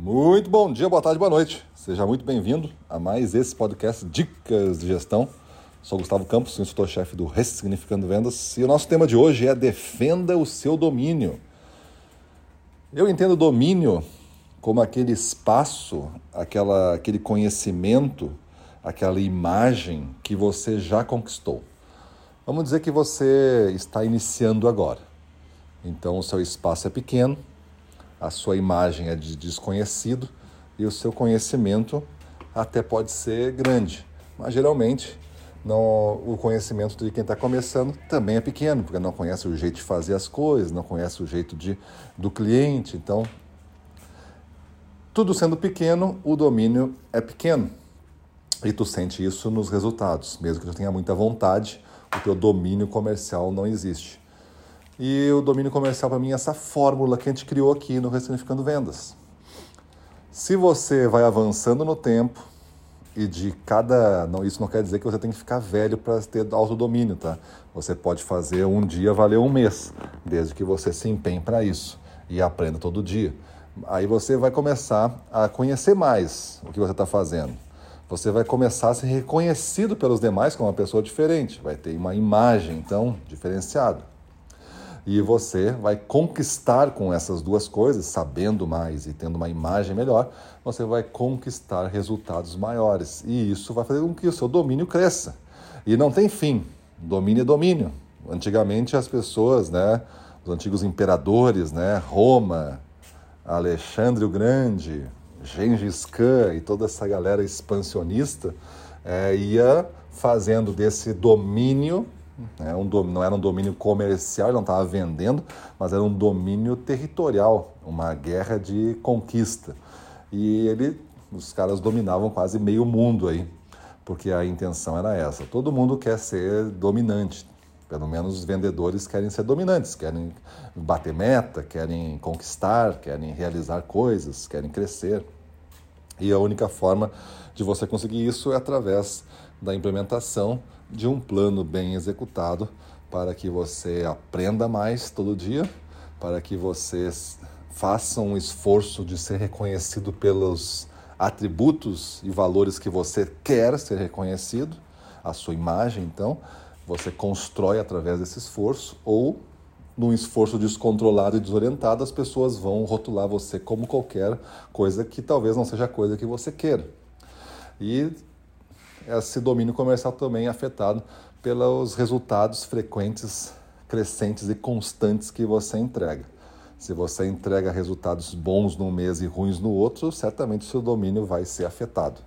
Muito bom dia, boa tarde, boa noite. Seja muito bem-vindo a mais esse podcast Dicas de Gestão. Sou Gustavo Campos, instrutor-chefe do Ressignificando Vendas e o nosso tema de hoje é Defenda o seu domínio. Eu entendo domínio como aquele espaço, aquela, aquele conhecimento, aquela imagem que você já conquistou. Vamos dizer que você está iniciando agora. Então o seu espaço é pequeno, a sua imagem é de desconhecido e o seu conhecimento até pode ser grande, mas geralmente não, o conhecimento de quem está começando também é pequeno, porque não conhece o jeito de fazer as coisas, não conhece o jeito de, do cliente. Então, tudo sendo pequeno, o domínio é pequeno. E tu sente isso nos resultados. Mesmo que tu tenha muita vontade, o teu domínio comercial não existe. E o domínio comercial, para mim, é essa fórmula que a gente criou aqui no Ressignificando Vendas. Se você vai avançando no tempo e de cada. Não, isso não quer dizer que você tem que ficar velho para ter autodomínio, tá? Você pode fazer um dia valer um mês, desde que você se empenhe para isso e aprenda todo dia. Aí você vai começar a conhecer mais o que você está fazendo. Você vai começar a ser reconhecido pelos demais como uma pessoa diferente, vai ter uma imagem, então, diferenciada. E você vai conquistar com essas duas coisas, sabendo mais e tendo uma imagem melhor, você vai conquistar resultados maiores. E isso vai fazer com que o seu domínio cresça. E não tem fim. Domínio é domínio. Antigamente as pessoas, né, os antigos imperadores, né, Roma, Alexandre o Grande, Gengis Khan e toda essa galera expansionista é, ia fazendo desse domínio é um, não era um domínio comercial, ele não estava vendendo, mas era um domínio territorial, uma guerra de conquista. E ele, os caras dominavam quase meio mundo aí, porque a intenção era essa. Todo mundo quer ser dominante, pelo menos os vendedores querem ser dominantes, querem bater meta, querem conquistar, querem realizar coisas, querem crescer. E a única forma de você conseguir isso é através da implementação de um plano bem executado para que você aprenda mais todo dia, para que você faça um esforço de ser reconhecido pelos atributos e valores que você quer ser reconhecido, a sua imagem, então, você constrói através desse esforço ou num esforço descontrolado e desorientado, as pessoas vão rotular você como qualquer coisa que talvez não seja a coisa que você queira. E esse domínio comercial também é afetado pelos resultados frequentes, crescentes e constantes que você entrega. Se você entrega resultados bons num mês e ruins no outro, certamente o seu domínio vai ser afetado.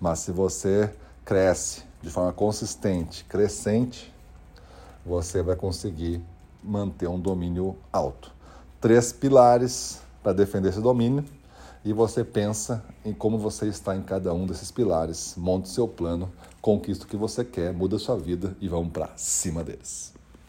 Mas se você cresce de forma consistente, crescente, você vai conseguir manter um domínio alto. Três pilares para defender esse domínio e você pensa em como você está em cada um desses pilares, monte seu plano, conquista o que você quer, muda sua vida e vamos para cima deles.